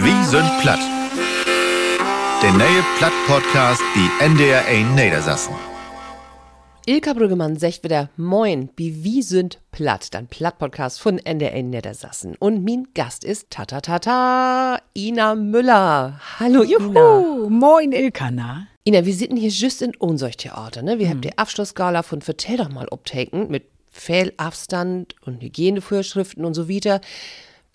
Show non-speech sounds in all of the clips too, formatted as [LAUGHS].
Wie sind platt? Der neue Platt-Podcast, die NDR 1 Niedersassen. Ilka Brüggemann sagt wieder Moin, wie wie sind platt, dann Platt-Podcast von NDR Niedersassen. Und mein Gast ist Tata Tata Ina Müller. Hallo Ina. Juhu, moin Ilka, na? Ina, wir sitzen hier just in Unsolch-Theater, ne? Wir haben die Abschlussgala von Vertell doch mal obtaken mit Fehlabstand und Hygienevorschriften und so weiter.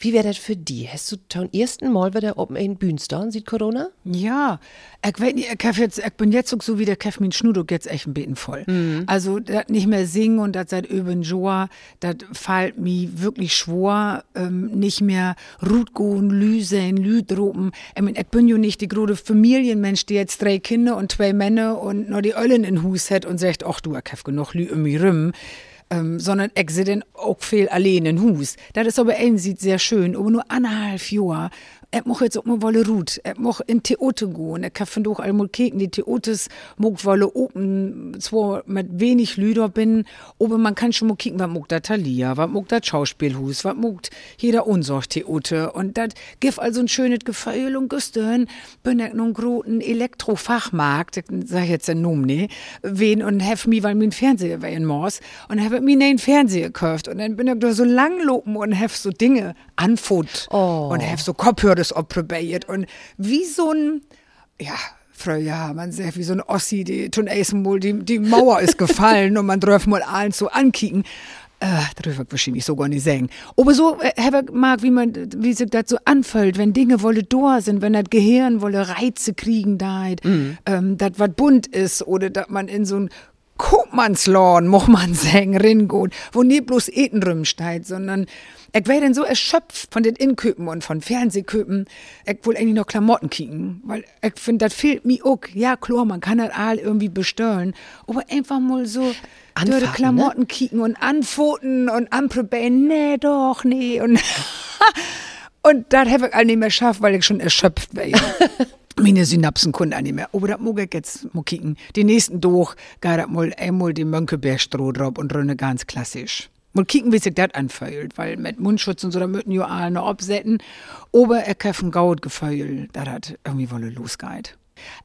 Wie wäre das für die? Hast du zum ersten Mal wieder oben in Bühnstone, sieht Corona? Ja, ich, weiß nicht, ich, jetzt, ich bin jetzt so wie der Kev min Schnuduk jetzt echt ein bisschen voll. Also, das nicht mehr singen und das seit über Joa, das fällt mir wirklich schwor, ähm, nicht mehr Rutgoen, Lüsen, Lüdropen. Ich, mein, ich bin ja nicht die große Familienmensch, die jetzt drei Kinder und zwei Männer und nur die Öllen in Hus hat und sagt, ach du, ich hab genug Lü mich rum. Ähm, sondern ich sehe dann auch viel allein in Hus. Das ist aber ein sieht sehr schön, aber nur anderthalb Jahre. Ich muss jetzt auch mal wolle Ruth. Ich muss in Theater gehen. Kann von doch einmal kicken. Die Theaters muss wolle open, zwar mit wenig Lüder bin, aber man kann schon mal kicken, was mag da Thalia, was mag das Schauspielhus, was mag jeder Unsorg-Theater. Und das gibt also ein schönes Gefühl und gestern bin ich nun großen Elektrofachmarkt, ich sag jetzt den Namen nicht, wen und hab mi, weil mein Fernseher war in Mors und hab mir einen Fernseher gekauft und dann bin ich da so langlopen und hab so Dinge anfot Oh. und hab so Kopfhörer opprobiert und wie so ein, ja, Frau, ja, man sagt, wie so ein Ossi, die tun mal, die, die Mauer ist gefallen und man darf mal allen so ankicken. Äh, das wahrscheinlich so gar nicht sagen. Aber so, äh, hab ich mag, wie man, wie sich das so anfühlt, wenn Dinge wolle da sind, wenn das Gehirn wolle Reize kriegen da, ähm, das was bunt ist oder dass man in so ein Kopmannsladen, muss man [LAUGHS] sagen, ringeht, wo nie bloß Eten rumsteht, sondern ich wär dann so erschöpft von den Inköpen und von Fernsehköpen, ich will eigentlich noch Klamotten kicken, weil ich finde, das fehlt mir auch. Ja, klar, man kann das all irgendwie bestellen, aber einfach mal so die ne? Klamotten kicken und anfoten und anprobieren, nee, doch, nee, und [LAUGHS] und das habe ich all nicht mehr geschafft, weil ich schon erschöpft war. [LAUGHS] Meine Synapsen konnten auch nicht mehr. Aber das mag ich jetzt mal kicken. Die nächsten durch, gar mal einmal die Mönckebergstroh drauf und rönne ganz klassisch. Mal kicken, wie sich das anfühlt, weil mit Mundschutz und so, da müssen ja alle absetzen. Aber ich hab ein Gaut gefeuert, da das irgendwie wolle losgeht.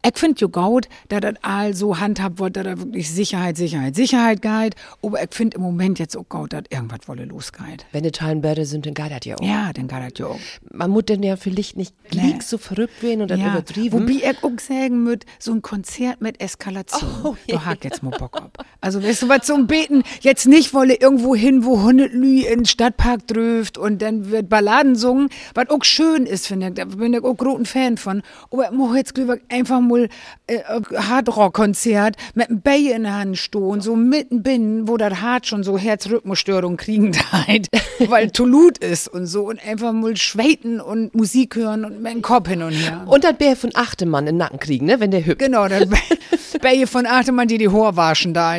Ich find jo gaut, da das all so handhabt wird, da da wirklich Sicherheit, Sicherheit, Sicherheit geht. Aber ich find im Moment jetzt auch gaut, dass irgendwas wolle losgeht. Wenn die Teilenbäder sind, dann geht das ja auch. Ja, dann geht das ja auch. Man muss dann ja vielleicht nicht gleich so verrückt werden und dann übertrieben. Wobei ich auch sagen müd, so ein Konzert mit Eskalation. Oh, Du hak jetzt mal Bock ab. Also weißt du was zum Beten jetzt nicht wolle irgendwo hin, wo hundert Lü in den Stadtpark dröft und dann wird Balladen sungen, was auch schön ist, finde ich. Da bin ich auch großen Fan von. Aber ich mach jetzt lieber einfach mal äh, Hardrock-Konzert mit einem Bay in der Hand stehen, so mitten binnen, wo das Hart schon so Herzrhythmusstörung kriegen halt, [LAUGHS] weil Tolut ist und so und einfach mal schweiten und Musik hören und meinen Kopf hin und her. Und das Bär von Achtemann in den Nacken kriegen, ne, wenn der hüpft. Genau, das Bälle [LAUGHS] von Achtemann, die die Haar waschen da.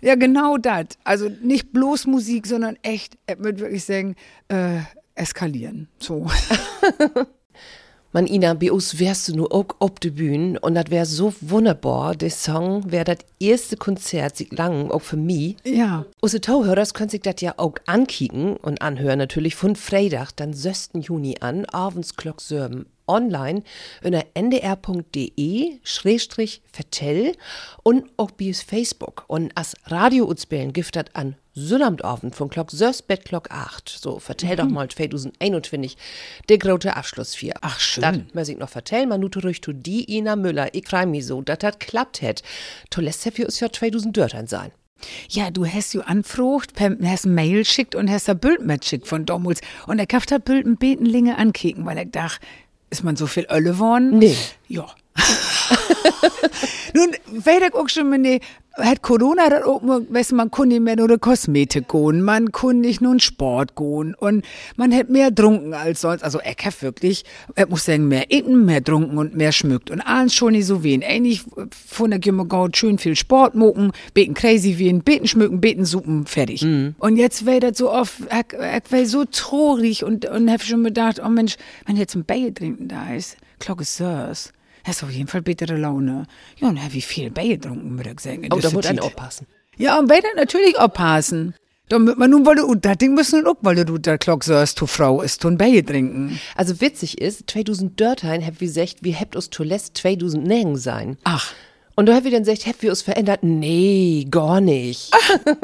Ja, genau das. Also nicht bloß Musik, sondern echt, ich würde wirklich sagen, äh, eskalieren. So. [LAUGHS] Man, Ina, bei uns wärst du nur auch ob die Bühne und das wär so wunderbar. Der Song wär das erste Konzert seit langem, auch für mich. Ja. Unsere Tauhörers können sich das ja auch ankicken und anhören, natürlich von Freitag, dann 6. Juni an, abends Glock Sörben online unter ndr.de schrägstrich vertell und auch bei Facebook. Und als Radio utspelen giftet an Sonnabendabend von Glock 6 bis Glock 8. So, vertell doch mal 2021 der große Abschluss 4. Ach, schön. Das muss ich noch vertellen, man nur durch zu die Ina Müller, ich freu mich so, dass das klappt hätt. Tollest für uns ja 2000 Dörtern sein. Ja, du hast du anfrucht, per, hast ein Mail schickt und hast ein Bild mitschickt von damals. Und er kauft das Bild ein Betenlinge ankicken, weil er dachte, ist man so viel Ölle worden? Nee. Ja. [LAUGHS] Nun, ich auch schon, die, hat Corona das auch, mal, weißt man kann nicht mehr nur Kosmetik gehen, man kann nicht nur Sport gehen und man hat mehr trunken als sonst. Also ich hab wirklich, ich muss sagen, mehr eten, mehr trunken und mehr schmückt. Und alles schon nicht so wen. Eigentlich von der Gimmergaut schön viel Sport mucken, beten crazy wen, beten schmücken, beten suppen, fertig. Und jetzt wär das so oft, ich, ich wär so traurig und, und hab schon gedacht, oh Mensch, wenn jetzt ein Bier trinken da ist, Glocke Sirs. Hast auf jeden Fall bittere Laune. Ja, und hab wie viel Bier getrunken, würde ich sagen. Oh, da muss Zeit. aufpassen. Ja, und wer dann natürlich aufpassen. Damit man nun, weil du, das Ding müssen auch, weil du der Glock sagst, du Frau ist tun Bier trinken. Also witzig ist, 2000 Dörtein hab wie gesagt, wie habt us zuletzt 2000 Nägen sein. Ach. Und da hab ich dann gesagt, habt wir uns verändert? Nee, gar nicht.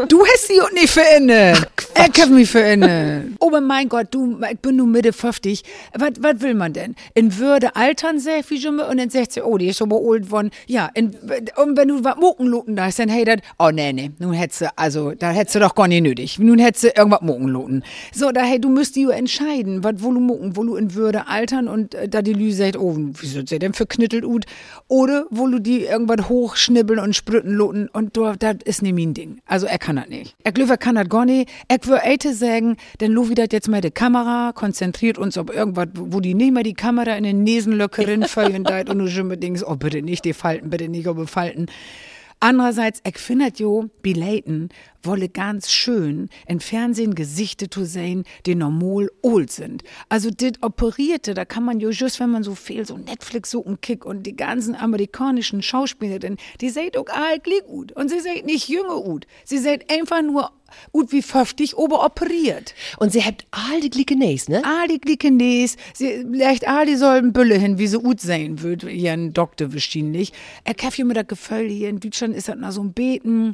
Du hast sie auch nicht verändert. Ich hab mich verändert. Oh mein Gott, du, ich bin nur Mitte 50. Was, was will man denn? In Würde altern, sag ich schon und dann sagt sie, oh, die ist aber alt worden. Ja, in, und wenn du was Mokenloten da ist, dann hey, das, oh nee, nee, nun hättest du, also, da hättest du doch gar nicht nötig. Nun hättest du irgendwas Mokenloten. So, da, hey, du müsst dir entscheiden, was wo du moken, wo du in Würde altern und äh, da die Lü sagt, oh, wieso sie denn verknittelt ut? Oder wo du die irgendwas hochschnibbeln und sprütten loten und du, das ist nicht mein Ding. Also, er kann das nicht. Er glöfer kann das gar nicht. Er würde Eite sagen, denn Lu wieder jetzt mal die Kamera, konzentriert uns auf irgendwas, wo die nicht mehr die Kamera in den Nesenlöckeren [LAUGHS] feuern deit und du schon denkst, oh bitte nicht die Falten, bitte nicht über Falten. Andererseits, ich finde jo, Bilaten wolle ganz schön in Fernsehen Gesichter zu sehen, die normal old sind. Also dit Operierte, da kann man jo just, wenn man so viel so Netflix so Kick und die ganzen amerikanischen Schauspielerinnen, die seht auch all gut und sie seht nicht jünger gut. Sie seht einfach nur gut wie 50 oberoperiert. Und sie habt all die Glicke Näs, ne? All die Glicke Näs, sie legt all die sollen Bülle hin, wie sie gut sein wird, ihren Doktor wahrscheinlich. Er kämpft mir das Gefühl, hier in Deutschland ist das noch so ein Beten,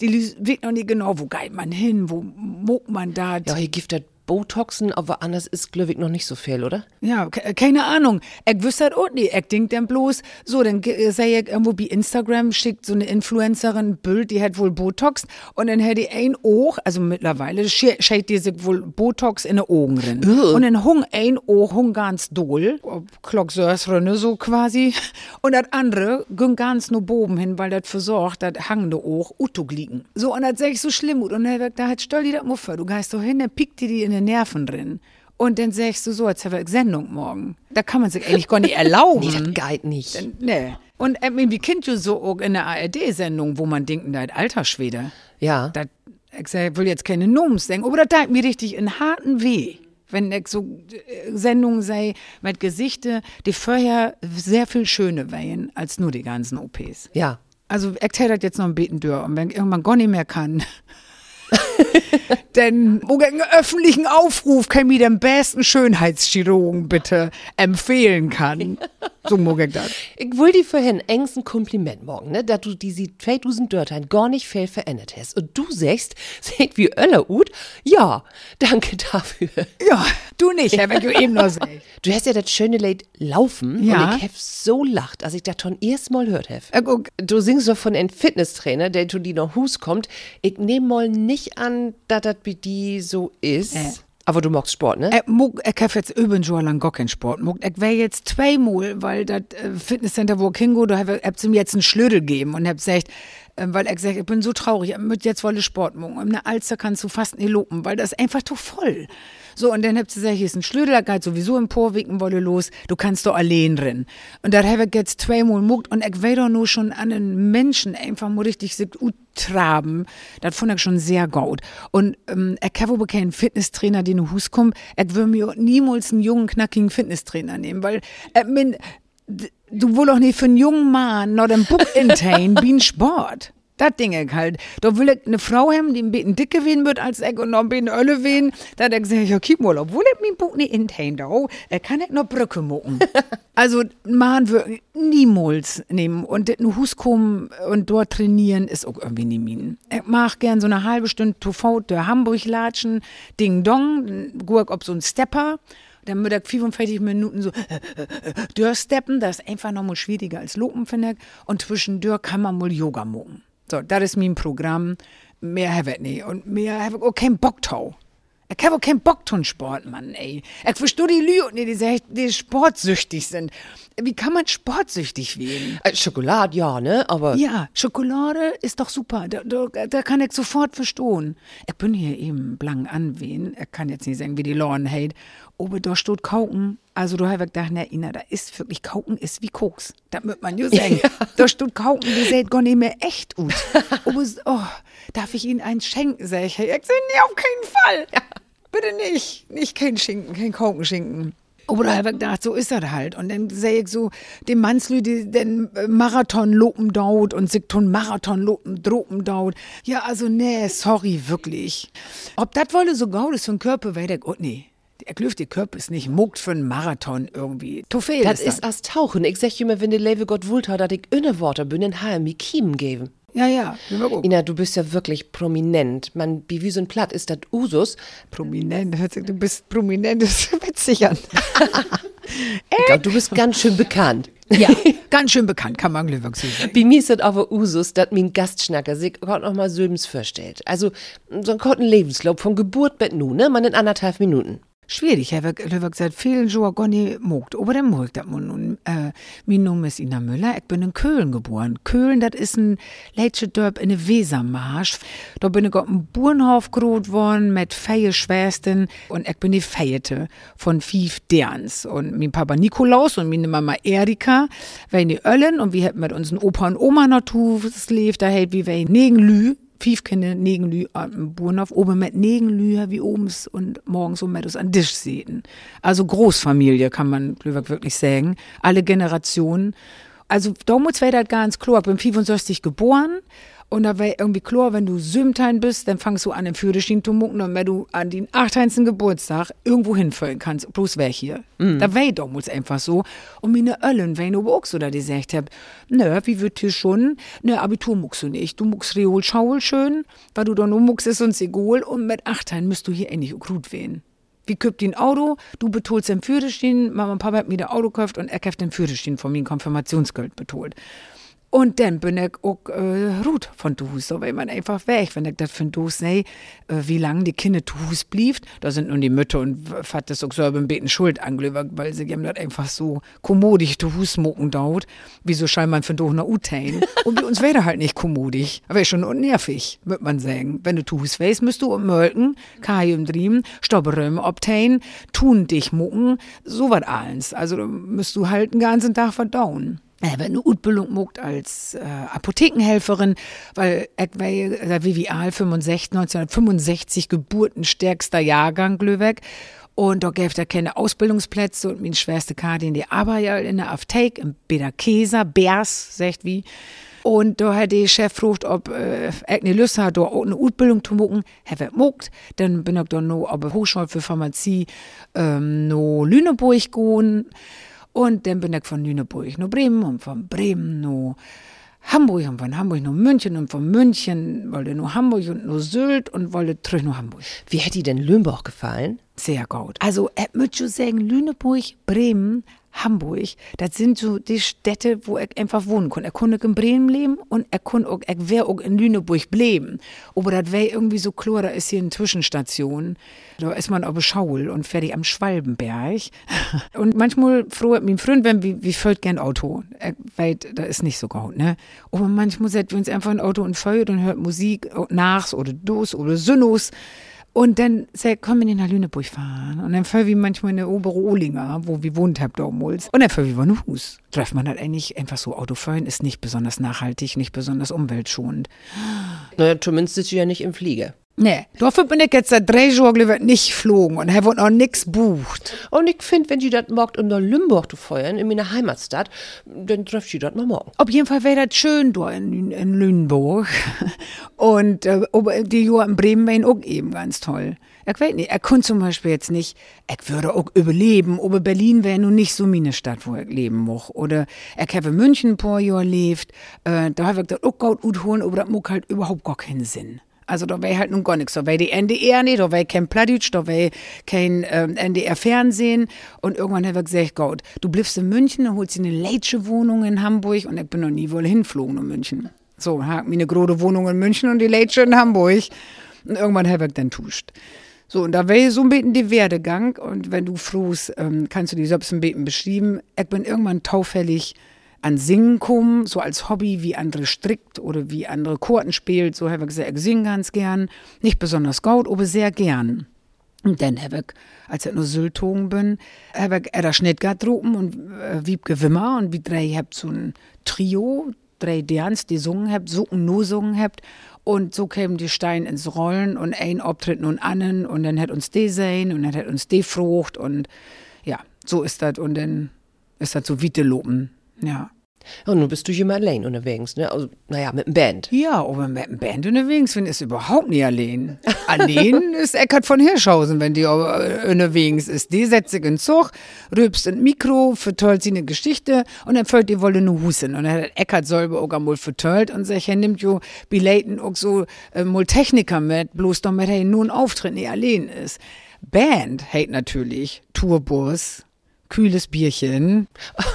die weet noch nicht genau, wo geht man hin, wo mogt man da. Ja, hier gibt das Botoxen, aber anders ist Glöwig noch nicht so viel, oder? Ja, ke- keine Ahnung. Ich wüsste das auch nicht. Ich denk dann bloß, so, dann ge- sei ich irgendwo bei Instagram, schickt so eine Influencerin ein Bild, die hat wohl Botox und dann hätte die ein Ohr, also mittlerweile, schickt die sich wohl Botox in die Augen drin. Und dann hung ein Ohr, hung ganz doll, Klocksörsrünne so quasi, und das andere ging ganz nur boben hin, weil das versorgt, das hangende Ohr, Uto gliegen. So, und das sag ich so schlimm, und dann da hat stell die das Muffe, du gehst doch hin, dann piekt die die in den Nerven drin. Und dann sagst du so, jetzt haben wir Sendung morgen. Da kann man sich eigentlich gar nicht erlauben. [LAUGHS] Nee, das geht nicht. Nee. Und äh, wie kennt ihr so auch in der ARD-Sendung, wo man denkt, da alter Schwede. Ja. Das, ich will jetzt keine Noms denken, aber das tat mir richtig in harten Weh. Wenn ich so äh, Sendungen sei mit Gesichter, die vorher sehr viel schöner wären als nur die ganzen OPs. Ja. Also ich das jetzt noch ein Beten und wenn ich irgendwann gar nicht mehr kann, [LAUGHS] denn einen öffentlichen Aufruf kann mir den besten Schönheitschirurgen bitte empfehlen kann. [LAUGHS] So ich das. Ich will dir vorhin engsten Kompliment morgen, ne, dass du diese 2000 Dörtein gar nicht viel verändert hast. Und du sagst, [LAUGHS] seht wie Öller ut? Ja, danke dafür. Ja, du nicht, Herr, wenn du eben noch sagst. Du hast ja das schöne Lied Laufen Ja. und ich hab so lacht, als ich das schon erst mal hört hab. Äh, Du singst doch von einem Fitnesstrainer, der zu dir noch Hus kommt. Ich nehme mal nicht an, dass das bei dir so ist. Äh. Aber du magst Sport, ne? Ich, mag, ich hab jetzt üben schon lang gar keinen Sport. Ich wär jetzt zweimal, weil das äh, Fitnesscenter, wo ich hingehe, da hab ich ihm jetzt einen Schlüssel gegeben und hab gesagt, äh, weil er gesagt, ich bin so traurig, ich jetzt wolle Sport machen. Der Alster kannst du fast nicht lopen, weil das ist einfach zu voll. So, und dann hab ich gesagt, hier ist ein Schlüssel, da geht sowieso im Porwicken wolle los, du kannst doch allein drin. Und da hab ich jetzt zweimal muckt und ich wär doch nur schon an den Menschen einfach mal richtig sich traben. Das fand ich schon sehr gut. Und ähm, ich habe aber keinen Fitnesstrainer, den in Hus kommt. Ich will mir niemals einen jungen, knackigen Fitnesstrainer nehmen, weil äh, min, d- du will doch nicht für einen jungen Mann noch den Book wie ein [LAUGHS] Sport. Das Ding ich halt. Da will ich eine Frau haben, die ein bisschen dicker werden wird als ich und noch ein bisschen Ölle werden. Da hat ich ja, kick mal, obwohl ich mein Buch nicht da, äh, kann ich noch Brücke mucken. [LAUGHS] also, man wird niemals nehmen und in Hus kommen und dort trainieren ist auch irgendwie nicht mein. Ich mach gern so eine halbe Stunde TV durch Hamburg latschen, Ding Dong, guck ob so ein Stepper. Dann muss ich 45 Minuten so [LAUGHS] durchsteppen. Das ist einfach noch mal schwieriger als Lopen, finde ich. Und zwischendurch kann man mal Yoga machen. So, das ist mein Programm. Mehr habe ich nicht. Und mehr habe ich auch keinen Bock drauf. Ich habe auch keinen Bock zum Sport, Mann, ey. Ich verstehe die Leute nicht, die, die sportsüchtig sind. Wie kann man sportsüchtig werden? Äh, Schokolade, ja, ne? Aber Ja, Schokolade ist doch super. Da, da, da kann ich sofort verstehen. Ich bin hier eben blank anwehen. Ich kann jetzt nicht sagen, wie die Lauren hält. Aber da steht Kauken. Also da habe ich gedacht, na, Ina, da ist wirklich Kauken ist wie Koks. Das wird man [LAUGHS] ja sagen. Da steht Kauken, die sieht gar nicht mehr echt gut. [LAUGHS] Aber, s- oh, darf ich Ihnen eins schenken, sag ich. Ich sag, nee, auf keinen Fall. Bitte nicht. Nicht kein Schinken, kein Kaukenschinken. Oder habe ich gedacht, so ist das halt. Und dann sehe ich so, dem Mannslü, die den Marathon lopen dauert und sich tun Marathon lopen dropen dauert. Ja, also nee, sorry, wirklich. Ob das wolle so gaut ist für den Körper, weil der, oh nee. Er klüft die Körper ist nicht muckt für einen Marathon irgendwie. Viel Das ist als Tauchen. Ich sag immer, wenn der Leve Gott wult hat, dass ich inne Worte bin, habe mir Kiemen geben. Ja, ja. Ina, du bist ja wirklich prominent. Man, wie wie so ein Platt ist das Usus. Prominent, hört sich, du bist prominent, das [LAUGHS] ist witzig an. [LAUGHS] Ich glaub, du bist ganz schön bekannt. ja, [LAUGHS] ganz schön bekannt, kann man glücklich so sagen. Bei mir ist das aber Usus, dass mein Gastschnacker sich gerade noch mal Söbens vorstellt. Also, so einen kurzen Lebenslauf von Geburt bis nun, ne? Man in anderthalb Minuten. Schwierig, Herr Löwig seit vielen Jahren nicht mogt. Aber der mogt das man nun. Äh, mein Name ist Ina Müller, ich bin in Köln geboren. Köln, das ist ein leitsche Dorf in der Wesermarsch. Da bin ich auf dem Bauernhof groß worden mit vier Schwestern und ich bin die Feierte von fünf Derns. Und mein Papa Nikolaus und meine Mama Erika, wir in die Öllen und wir hätten mit unseren Opa und Oma natürlich gelebt, da hält wie wir in Negenlü Fief Kinder Negenlü am Burnhof, oben mit Negenlü, wie obens und morgens so mit an Tisch sehen. Also Großfamilie, kann man Glühwerk wirklich sagen. Alle Generationen. Also damals war das ganz klar. Ich bin 65 geboren. Und da war irgendwie klar, wenn du Sümtein bist, dann fangst du an, den Führerschein zu mucken. Und wenn du an den 18. Geburtstag irgendwo hinfallen kannst, bloß weg hier. Da war damals einfach so. Und meine Öllen, wenn du auch so da gesagt hab, nö, wie wird hier schon, nö, Abitur muckst du nicht. Du muckst Reol Schaul schön, weil du da nur muckst, ist uns egal. Und mit 18 müsst du hier endlich gut wehen. Wie köpt ein Auto, du betolst den Führerschein, Mama und Papa hat mir das Auto gekauft und er kauft den Führerschein von mir Konfirmationsgeld betolt. Und dann bin ich auch äh, ruht von Tuhus, so weil man einfach weg, wenn ich das von Tuhus sehe, äh, wie lange die Kinder Tuhus blieb, da sind nun die Mütter und Vater auch selber ein bisschen schuld angelöbert, weil sie haben das einfach so kommodig Tuhus mucken dauert, wie so scheinbar von Tuhus nach Utain. und bei uns wäre halt nicht kommodig, aber schon nervig, würde man sagen. Wenn du Tuhus weißt, müsst du ummelken, Kalium driemen, Stopperröm obtain, tun dich mucken, so was alles. Also müsst du halt den ganzen Tag verdauen. Er wird eine Utbildung mogt als äh, Apothekenhelferin, weil er Vivial 65, 1965 geburtenstärkster Jahrgang Glöweck. Und da gäbe er keine Ausbildungsplätze und meine Schwester Karin, die arbeitet ja in der Apotheke, im Bederkäser, Bärs, sagt wie. Und da hat der Chef gefragt, ob äh, ich eine Lust hat, da auch eine Ausbildung zu machen. Er wird mogt. Dann bin ich da noch auf der Hochschule für Pharmazie ähm, noch Lüneburg gegangen. Und dann bin ich von Lüneburg nach Bremen und von Bremen nach Hamburg und von Hamburg nach München und von München wollte nur Hamburg und nur Sylt und wollte zurück nach Hamburg. Wie hätte dir denn Lüneburg gefallen? Sehr gut. Also, ich würde sagen, Lüneburg, Bremen, Hamburg, das sind so die Städte, wo ich einfach wohnen kann. Er konnte in Bremen leben und er konnte auch, er wäre auch in Lüneburg bleiben. Aber das wäre irgendwie so klar, da ist hier eine Zwischenstation. Da ist man aber Schaul und fertig am Schwalbenberg. [LAUGHS] und manchmal froh mein Freund, wenn wir, wir fällt gern Auto. Er, weil da ist nicht so gut, ne? Aber manchmal setzen wir uns einfach ein Auto und fällt und hört Musik nachs oder dos oder Synnos. Und dann sei, komm in nach Lüneburg fahren. Und dann fahren wir manchmal in der obere Ohlinger, wo wir wohnt hab damals. Und dann fahren wir von Hus. Trefft man halt eigentlich einfach so Autofahren ist nicht besonders nachhaltig, nicht besonders umweltschonend. Naja, zumindest sitzt du ja nicht im Flieger. Nee, dafür bin ich jetzt seit drei Jahren nicht geflogen und habe auch nix bucht. Und ich finde, wenn die das morgt um nach Lümburg zu feuern, in meiner Heimatstadt, dann trefft die das noch morgen. Auf jeden Fall wäre das schön da in, in Lüneburg. [LAUGHS] Und äh, die Jahr in Bremen wären auch eben ganz toll. Ich weiß nicht, er konnte zum Beispiel jetzt nicht, ich würde auch überleben, aber Berlin wäre nun nicht so meine Stadt, wo ich leben muss. Oder ich habe in München ein paar Jahre gelebt, äh, da habe ich das auch gut holen, aber das macht halt überhaupt gar keinen Sinn. Also da wäre halt nun gar nichts. Da wäre die NDR nicht, da wäre kein Plattdeutsch, da wäre kein ähm, NDR-Fernsehen. Und irgendwann habe ich gesagt, Gott, du bleibst in München, dann holst du eine Leitsche Wohnung in Hamburg und ich bin noch nie wohl hinflogen in München. So, hab mir eine große Wohnung in München und die Leitsche in Hamburg. Und irgendwann habe ich dann tuscht. So, und da wäre so ein bisschen die Werdegang. Und wenn du frohst, ähm, kannst du die selbst ein bisschen beschreiben. Ich bin irgendwann taufällig an Singen kommen, so als Hobby, wie andere strickt oder wie andere Chorten spielt. So habe ich gesagt, ich singe ganz gern. Nicht besonders gut, aber sehr gern. Und dann habe ich, als ich nur Syltogen bin, habe ich Edda Schnittgart droben und äh, Wiebke Wimmer und wie drei habt so ein Trio, drei Derns, die sungen habt, so und nur sungen habt. Und so kämen die Steine ins Rollen und ein Auftritt nun annen und dann hat uns die sein und dann hat uns die frucht und ja, So ist das und dann ist das so Wiete loben. Ja. Und nun bist du hier mal allein unterwegs, ne? Also, naja, mit einem Band. Ja, aber mit einem Band unterwegs bin, ist überhaupt nicht allein. allein [LAUGHS] ist Eckart von Hirschhausen, wenn die äh, unterwegs ist. Die setzt sich in den Zug, rülpst in Mikro, vertollt sie eine Geschichte und dann fällt die Wolle nur Husen. Und dann hat Eckart selber auch einmal vertollt und sagt, er nimmt jo Bilaten auch so äh, mal Techniker mit, bloß damit er nur ein Auftritt nicht allein ist. Band hält natürlich Tourbus, kühles Bierchen,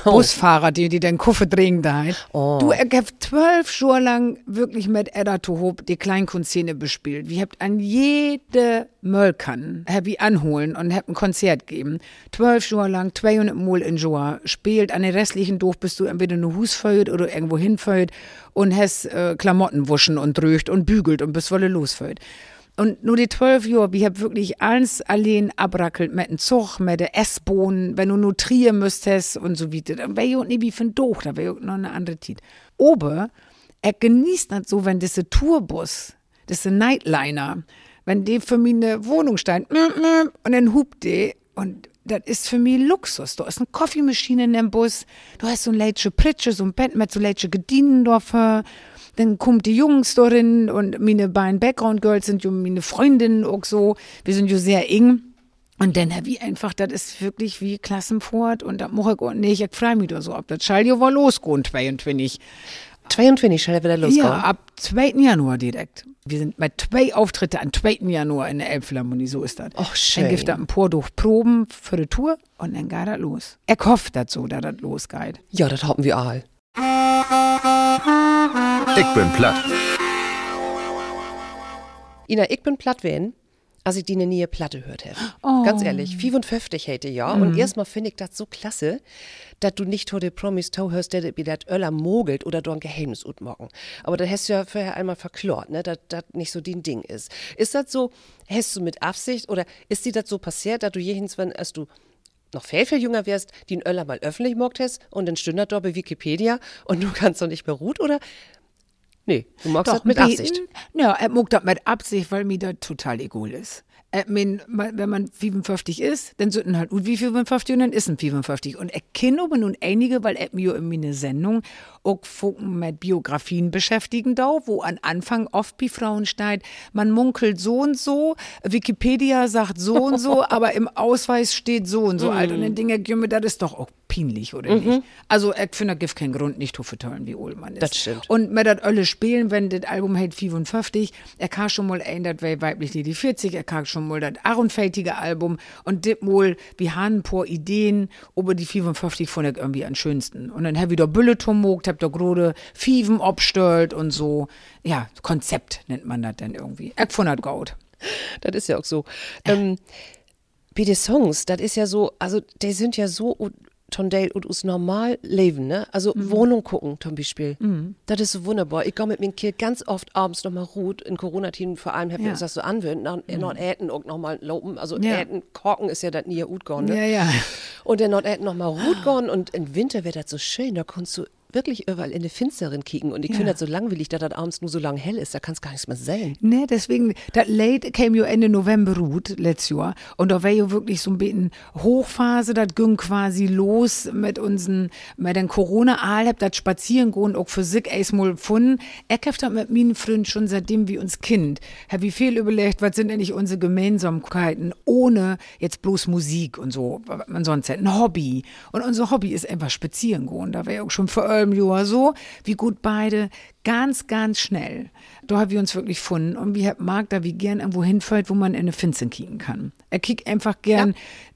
oh. Busfahrer, die, die den Kuffe drehen da. Oh. Du, ich hab zwölf Jahre lang wirklich mit Edda Tohob die Kleinkunstszene bespielt. Wir habt an jede Möllkan, hab ich anholen und hab ein Konzert geben. Zwölf Jahre lang, 200 Mal in Jahr, spielt an den restlichen Dorf bist du entweder eine Hus feuert oder irgendwo hinfeuert und hast äh, Klamotten wuschen und dröcht und bügelt und bist wolle losfeuert. Und nur die zwölf Jahre, ich hab wirklich alles allein abrackelt mit dem Zug, mit der S-Bahn, wenn du nur trieren müsstest und so weiter. Dann wäre ich auch nicht wie von Doch, da wäre noch eine andere Zeit. Aber er genießt das so, wenn diese Tourbus, diese Nightliner, wenn die für mich eine Wohnung steigt, und dann hupt die und das ist für mich Luxus. Da ist eine Kaffeemaschine in dem Bus, du hast so ein leitsche Pritsche, so ein Bett mit so leitsche Gedienen dafür dann kommt die Jungs darin und meine beiden Background Girls sind ja meine Freundinnen auch so. Wir sind ja sehr eng. Und dann ich einfach, das ist wirklich wie Klassenfahrt und da mache ich auch nicht, ich freue mich da so ab. Das soll ja wohl losgehen, 22. 22 soll er wieder losgehen? Ja, ab 2. Januar direkt. Wir sind mit zwei Auftritte am 2. Januar in der Elbphilharmonie, so ist das. Ach, schön. Dann gibt es ein paar durch Proben für die Tour und dann geht das los. Er hofft dazu, dass das losgeht. Ja, das haben wir all. Ich bin platt. Ina, ich bin platt wen, als ich die eine neue Platte hört habe. Oh. Ganz ehrlich, 55 hätte ja. Mhm. Und erstmal finde ich das so klasse, dass du nicht heute Promise to hörst, der dir das Öller mogelt oder du ein Geheimnis utmocken. Aber das hast du ja vorher einmal verklort, ne, dass das nicht so dein Ding ist. Ist das so, hast du mit Absicht oder ist dir das so passiert, dass du jechens, wenn als du noch viel, viel jünger wärst, die in Öller mal öffentlich mockt hast und dann stündet dort bei Wikipedia und du kannst doch nicht mehr ruht oder Nee, du magst das mit Absicht. Ja, er mag das mit Absicht, weil mir das total egal ist. Ich mein, wenn man 55 ist, dann sind halt und wie 55 und dann ist ein 55. Und ich kenne aber nun einige, weil er mir in meiner Sendung auch mit Biografien beschäftigen da, wo an Anfang oft bei Frauen steht, man munkelt so und so, Wikipedia sagt so und so, [LAUGHS] aber im Ausweis steht so und so mm. alt. Und dann denke ich, mir, das ist doch auch peinlich, oder mhm. nicht? Also, ich finde, da gibt keinen Grund, nicht zu vertellen, wie old man ist. Das stimmt. Und mit das alle spielen, wenn das Album hält 55, er kann schon mal ein, das wäre weiblich die 40, er kann schon mal das Aronfältige Album und dit mal, wir haben ein paar Ideen, über die 55 fand ich irgendwie am schönsten. Und dann habe ich da Bulletin mogt, hab da gerade Fiven abstellt und so. Ja, Konzept nennt man das dann irgendwie. Ich fand das gut. Das ist ja auch so. Ähm, Songs, das ist ja so, also die sind ja so Tondale und us normal leben, ne? Also mhm. Wohnung gucken zum Beispiel. Mhm. Das ist so wunderbar. Ich gehe mit meinem Kind ganz oft abends nochmal ruht, in Corona-Team vor allem, habe ich das so anwöhnt, noch, mhm. noch Äten auch nochmal lopen. Also ja. Äten, Korken ist ja das nie gut gegangen, ne? Ja, ja. Und dann noch Äten nochmal ruht gegangen und im Winter wird das so schön, da kannst du wirklich überall in die Finsteren kicken. Und ich ja. finde das so langweilig, dass das abends nur so lang hell ist. Da kann es gar nichts mehr sehen. Nee, deswegen, das Late käme ja Ende November ruht, letztes Jahr. Und da wäre ja wirklich so ein bisschen Hochphase. Das ging quasi los mit unseren, mit den Corona-Aal, hab das spazieren gehen, auch für sich erstmal gefunden. Hab das mit meinen Freunden schon seitdem wir uns Kind. Hab ich viel überlegt, was sind eigentlich unsere Gemeinsamkeiten, ohne jetzt bloß Musik und so, was man sonst hätte. Ein Hobby. Und unser Hobby ist einfach spazieren gehen. Da wäre ja auch schon für Jahr so, wie gut beide, ganz, ganz schnell. Da haben wir uns wirklich gefunden. Und wie mag da wie gern irgendwo hinfällt, wo man in eine Finzen kicken kann. Er kickt einfach gern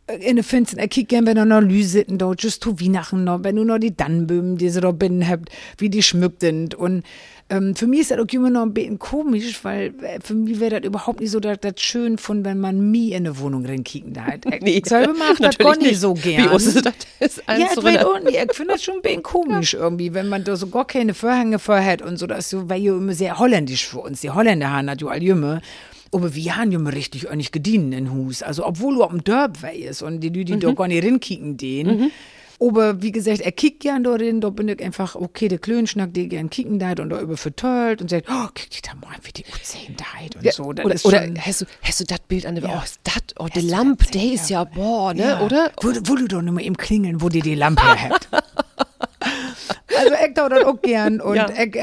ja. Äh, in eine Finzen. Er kickt gern, wenn er noch Lüsitten dort, just zu Weihnachten noch, wenn du noch die Dannböhmen, die sie da binnen habt, wie die schmückt sind. Und ähm, für mich ist das auch immer noch ein bisschen komisch, weil äh, für mich wäre das überhaupt nicht so das, das schön von, wenn man mir in eine Wohnung reinkicken da hat. [LAUGHS] nee, selber macht das gar nicht so gern. Wie ist das? Ist ja, ich, auch nicht. ich finde das schon ein bisschen [LAUGHS] komisch irgendwie, wenn man da so gar keine Vorhänge vorhat und so. Das ist so, weil ja immer sehr holländisch für uns. Die Holländer haben das ja all jümme. Aber wir haben ja mal richtig eigentlich gedient in Hus. Also, obwohl du auf dem Dörp ist und die, die, die mhm. da gar nicht rinkicken, den. Mhm aber wie gesagt, er kickt gern darin, da bin ich einfach, okay, der Klönschnack, der gern kicken deit und da über vertöllt und sagt, oh, kick die da mal, wie die U10 deit und Ja, so. Das oder ist oder hast du, hast du das Bild an der Ja. Oh, ist das? Oh, die Lampe, der ist ja, boah, ne, Ja. oder? Wo, wo du doch nur mal eben klingeln, wo dir die Lampe [LAUGHS] herhabt. Also ich tau das auch gern und Ja. ich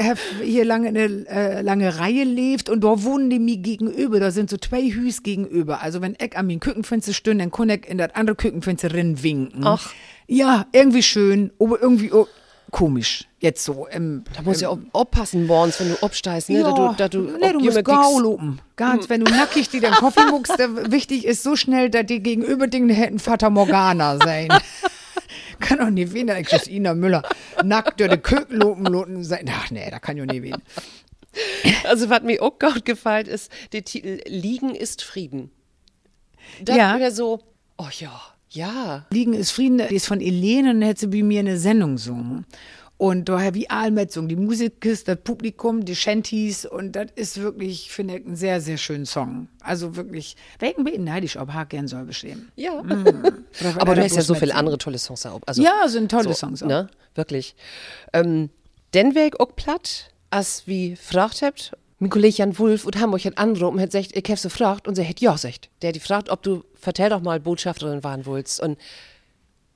hier lange eine äh, lange Reihe lebt und da wohnen die mir gegenüber, da sind so zwei Hüs gegenüber. Also wenn ich an mein Küchenfenster stünde, dann kann ich in das andere Küchenfenster rein winken. Ach. Ja, irgendwie schön, aber irgendwie auch komisch. Jetzt so im Da musst du ja auch aufpassen morgens, wenn du absteigst, ne? Da du, da du, nee, du musst jemand Gau kriegst- loben. Ganz, wenn du nackig dir den Kaffee muckst, [LAUGHS] wichtig ist so schnell, dass die gegenüber Dinge hätten Vater Morgana sein. [LAUGHS] kann doch nicht wen, da ist Ina Müller. Nackt die Kökenlopen sein. Ach nee, da kann ja nicht wen. Also, was mir auch gut gefällt, ist der Titel Liegen ist Frieden. Da Ja. wieder so, oh ja, ja. Liegen ist Frieden, die ist von Elene und hätte sie bei mir eine Sendung gesungen. Und daher wie Allmetzung, die Musik ist, das Publikum, die Shanties und das ist wirklich, finde ich, ein sehr, sehr schöner Song. Also wirklich, welchen bin neidisch, ob Haar gern soll bestehen. Ja. [LAUGHS] Wenn Aber er du da hast ja so viele andere tolle Songs auch. Also, Ja, sind tolle Songs auch. Ne? Wirklich. Ähm, den Weg auch platt, als wie gefragt habt, mein Kollege Jan Wulf und Hamburg hat angerufen und hat gesagt, ich hab so gefragt und sie hat ja gesagt. Der hat die gefragt, ob du, vertell doch mal, Botschafterin waren willst und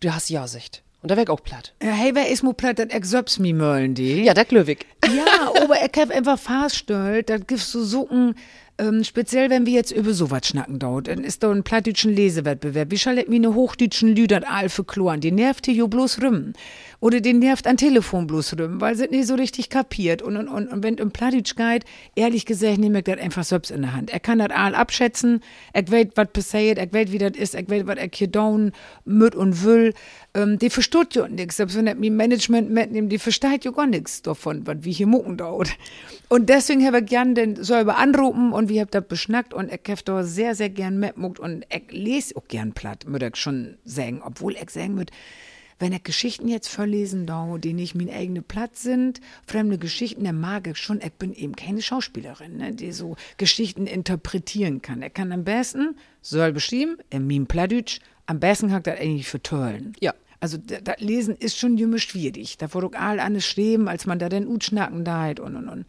du hast ja gesagt. Und da weg auch platt. Ja, hey, wer ist mo platt, ich selbst mi möllen die? Ja, der Glöwig. Ja, aber ich hab einfach festgestellt, das gibt so Suchen, ähm, speziell wenn wir jetzt über sowas schnacken dort, dann ist da ein plattdütschen Lesewettbewerb. Wie schaltet mir eine hochdütschen Lüdert all für Kloren? Die nervt hier jo bloß rüm. Oder den nervt an Telefon bloß rüm, weil sie nicht so richtig kapiert. Und, und, und, und wenn im Plattdütsch geht, ehrlich gesagt, nehme ich das einfach selbst in der Hand. Er kann das all abschätzen, er weiß, was passiert, er weiß, wie das ist, er weiß, was er hier down mit und will. Ähm, die versteht ja nix. Selbst wenn er mir Management mitnimmt, die versteht ja gar nichts davon, was wir hier mucken dauert. Und deswegen habe ich gern den selber anrufen und wir haben das beschnackt und ich habe da sehr, sehr gern mitmuckt und ich lese auch gern platt, würde ich schon sagen. Obwohl ich sagen würde, wenn ich Geschichten jetzt verlesen da, die nicht mein eigener Platz sind, fremde Geschichten, dann mag ich schon, ich bin eben keine Schauspielerin, ne, die so Geschichten interpretieren kann. Er kann am besten, soll beschrieben, in meinem Plattdeutsch, am besten kann ich das eigentlich vertöllen. Ja. Also das Lesen ist schon jümme schwierig. Da wurde auch all alles schreiben, als man da den Utschnacken da hat und und und.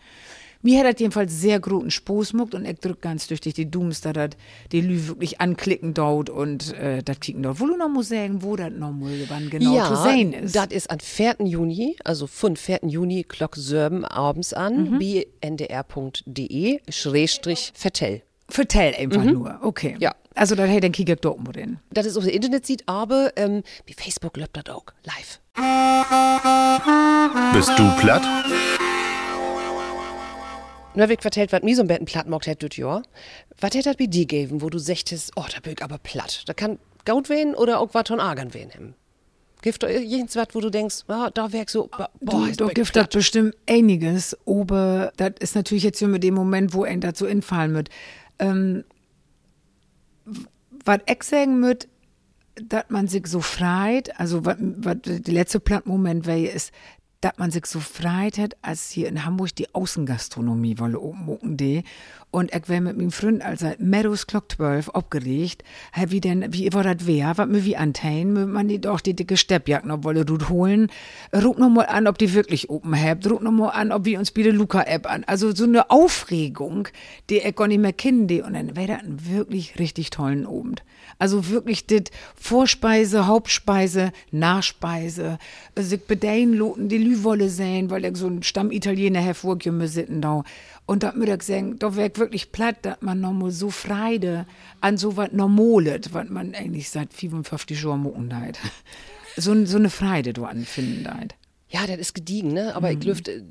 Mir hat das jedenfalls sehr großen Spaß gemacht und ich drück ganz durch die Dooms, da das die Lü wirklich anklicken dort und äh, das kicken dort. Wo du noch mal sagen, wo das noch mal wann genau zu sehen ist. das ist am 4. Juni, also von 4. Juni, Glock Sörben abends an, Mhm. bei ndr.de, Schrägstrich Vertell. Vertell einfach nur. Okay. Ja. Also das hätte den Kicker dort mal drin. Das ist auf der Internet sieht, aber ähm, bei Facebook läuft das auch live. Bist du platt? Nur wie vertellt, was mir so ein Betten platt macht hat, das Jahr. Was hätte das bei dir gegeben, wo du sagtest, oh, da bin ich aber platt. Da kann Gaut wehen oder auch was von Argan wehen. Gibt da irgendwas, was, wo du denkst, ah, da wär ich so, boah, Du, ist ich gibt das bestimmt einiges, aber das ist natürlich jetzt mit dem Moment, wo ein dazu infallen wird. Ähm, was ich sagen wird, dass man sich so freit, also was der letzte Plattmoment wäre, ist, dass man sich so freit hat, als hier in Hamburg die Außengastronomie wolle oben die. Und ich wär mit meinem Freund, also Meadows Clock 12, abgeregt, hab wie denn, wie war das wär, was mir wie anteilen, mü man die doch die dicke Steppjacken noch wolle rut holen. Ruf noch mal an, ob die wirklich open habt. Ruf noch mal an, ob wir uns bitte Luca-App an. Also so eine Aufregung, die ich gar nicht mehr kennen. Und dann wäre das ein wirklich richtig tollen Abend. Also wirklich das Vorspeise, Hauptspeise, Nachspeise, äh, sich bedein loten, die Lüwolle sehen, weil ich so ein Stammitaliener hervorgekommen sitten da. Und da mir ich sagen, da wär ich wirklich platt, dass man noch mal so Freude an so was Normalet, was man eigentlich seit 55 Jahren mucken hat. So, so eine Freude du anfinden halt. Ja, das ist gediegen, ne? Aber Mhm. ich lüfte,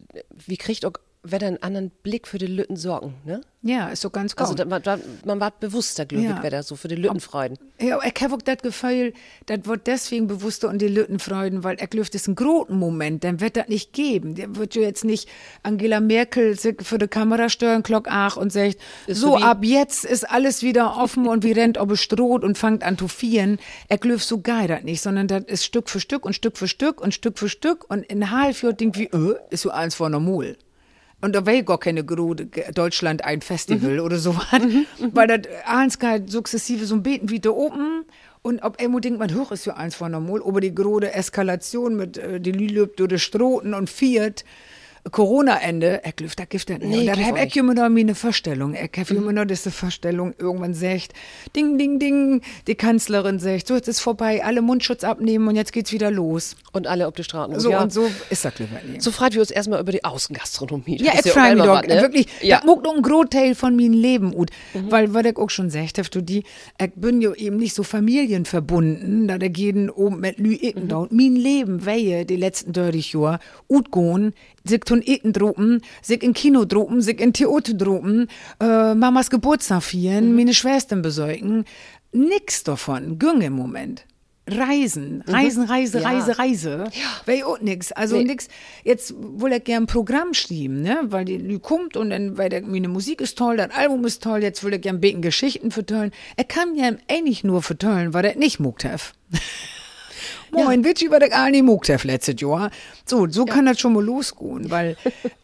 wie kriegt auch, da einen anderen Blick für die Lütten sorgen, ne? Ja, ist so ganz gut. Also da, man, da, man war bewusster, glaube Ja. ich, da so für die Lütten freuen. Ja, ich habe auch das Gefühl, das wird deswegen bewusster und die Lütten freuen, weil er glüft ist ein großen Moment, dann wird das nicht geben. Der wird ja jetzt nicht Angela Merkel für die Kamera steuern, Glock ach und sagt, Ist so ab jetzt ist alles wieder offen und wie rennt ob es stroht und fangt an zu vieren. Er glüft so geil das nicht, sondern das ist Stück für Stück und Stück für Stück und Stück für Stück und in Halbjahr denkt wie, äh, ist so eins vor normal. Und da wäre gar keine Grode, Deutschland ein Festival oder so was. [LAUGHS] Weil das eins geht sukzessive so ein Beten wie da oben. Und ob Emo denkt, man hoch ist ja eins von normal, aber die große Eskalation mit äh, die Lülöb durch Stroten und Fiat, Corona-Ende, er glüft, da gibt er nicht. Nee, und da glüft habe ich immer noch meine Vorstellung. Ich habe immer noch diese Vorstellung, irgendwann sagt, ding, ding, ding, die Kanzlerin sagt, so, jetzt ist vorbei, alle Mundschutz abnehmen und jetzt geht's wieder los. Und alle auf die Straßen. So ja. und so ist das lieber nicht. So freuen wir uns erstmal über die Außengastronomie. Ja, Das freue auch mich immer doch, wirklich. Ja. Das muckt noch ein Großteil von meinem Leben ut. Weil, was ich auch schon habe, du die, ich bin ja eben nicht so familienverbunden, da der jeden oben mit Lü da. Mein Leben wehe die letzten 30 Jahre ut gehen, sich droppen, sich in Kino droppen, sich in Theater droppen, äh, Mamas Geburtstag feiern, meine Schwestern besäugen. Nix davon, gönge im Moment. Reisen, Reisen, Reise, Ja. Reise, Reise. Weil auch nix. Also Nee. nix. Jetzt will ich gern ein Programm schreiben, ne? Weil die Lü kommt und dann, weil der, meine Musik ist toll, das Album ist toll, jetzt will ich gern beten Geschichten vertellen. Er kann ja eigentlich nur vertellen, weil er nicht muckt hat. [LAUGHS] Moin, Witschi war der gar nicht muckt hat letztes Jahr. So, so kann das schon mal losgehen, weil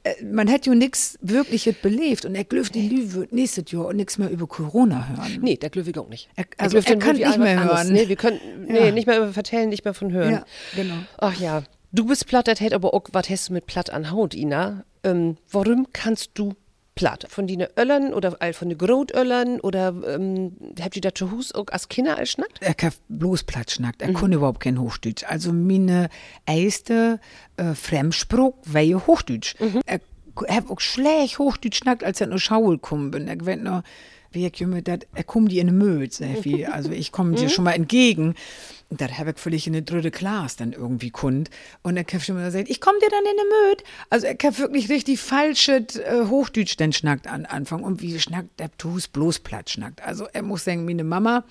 äh, man hätte ja nix Wirkliches belebt und er glüft die Lü wird nächstes Jahr und nix mehr über Corona hören. Nee, der Glöwig auch nicht. Er- Der also er dann kann nicht mehr hören. Nee, wir können, Ja. nee, nicht mehr über vertellen, nicht mehr von hören. Ja, genau. Ach ja. Du bist platt, das hält aber auch, was hast du mit platt an Haut, Ina? Ähm, warum kannst du platt? Von den Öllern oder all von den Grotöllern oder ähm, habt ihr das zu Hus auch als Kinder als schnackt? er kann bloß platt schnackt. Er konnte überhaupt kein Hochdeutsch. Also meine erste äh, Fremdspruch war ja Hochdeutsch. Er hat auch schlecht Hochdeutsch schnackt, als er noch Schaul kommen bin. Er weiß noch, wie ich mir dat, er kommt die in den Müll, sehr viel. Also ich komme dir schon mal entgegen. Und das habe ich völlig in eine dritte Klasse dann irgendwie kund. Und er schon mal gesagt, ich komme dir dann in den Müll. Also er hat wirklich richtig falsches äh, Hochdeutsch dann schnackt an Anfang. Und wie schnackt der Tus bloß platt schnackt. Also er muss sagen, meine Mama,